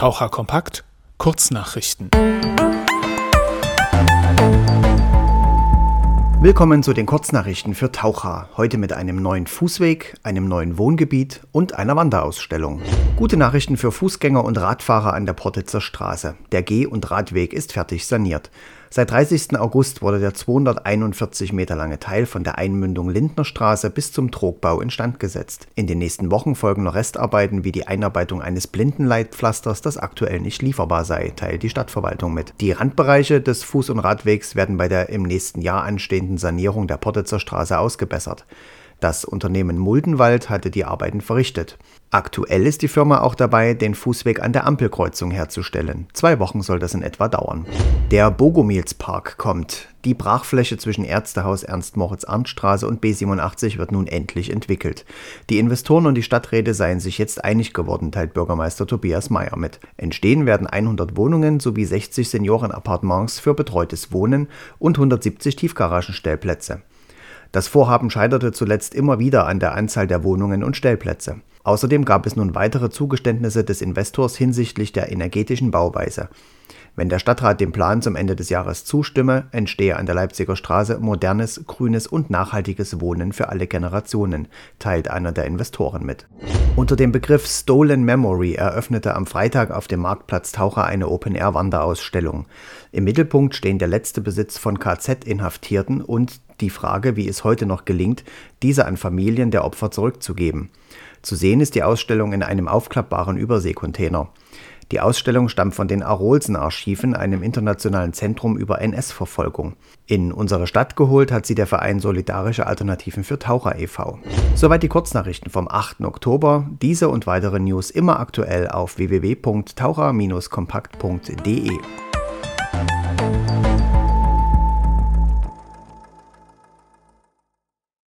Taucher Kompakt Kurznachrichten. Willkommen zu den Kurznachrichten für Taucher. Heute mit einem neuen Fußweg, einem neuen Wohngebiet und einer Wanderausstellung. Gute Nachrichten für Fußgänger und Radfahrer an der Portitzer Straße. Der Geh- und Radweg ist fertig saniert. Seit 30. August wurde der 241 Meter lange Teil von der Einmündung Lindner Straße bis zum Trogbau instand gesetzt. In den nächsten Wochen folgen noch Restarbeiten wie die Einarbeitung eines Blindenleitpflasters, das aktuell nicht lieferbar sei, teilt die Stadtverwaltung mit. Die Randbereiche des Fuß- und Radwegs werden bei der im nächsten Jahr anstehenden Sanierung der Portitzer Straße ausgebessert. Das Unternehmen Muldenwald hatte die Arbeiten verrichtet. Aktuell ist die Firma auch dabei, den Fußweg an der Ampelkreuzung herzustellen. Zwei Wochen soll das in etwa dauern. Der Bogomilspark kommt. Die Brachfläche zwischen Ärztehaus Ernst-Moritz-Arndt-Straße und B87 wird nun endlich entwickelt. Die Investoren und die Stadträte seien sich jetzt einig geworden, teilt Bürgermeister Tobias Mayer mit. Entstehen werden 100 Wohnungen sowie 60 Seniorenappartements für betreutes Wohnen und 170 Tiefgaragenstellplätze. Das Vorhaben scheiterte zuletzt immer wieder an der Anzahl der Wohnungen und Stellplätze. Außerdem gab es nun weitere Zugeständnisse des Investors hinsichtlich der energetischen Bauweise. Wenn der Stadtrat dem Plan zum Ende des Jahres zustimme, entstehe an der Leipziger Straße modernes, grünes und nachhaltiges Wohnen für alle Generationen, teilt einer der Investoren mit. Unter dem Begriff Stolen Memory eröffnete am Freitag auf dem Marktplatz Taucher eine Open-Air-Wanderausstellung. Im Mittelpunkt stehen der letzte Besitz von KZ-Inhaftierten und die Frage, wie es heute noch gelingt, diese an Familien der Opfer zurückzugeben. Zu sehen ist die Ausstellung in einem aufklappbaren Überseekontainer. Die Ausstellung stammt von den Arolsen-Archiven, einem internationalen Zentrum über NS-Verfolgung. In unsere Stadt geholt hat sie der Verein Solidarische Alternativen für Taucher e.V. Soweit die Kurznachrichten vom 8. Oktober. Diese und weitere News immer aktuell auf www.taucher-kompakt.de.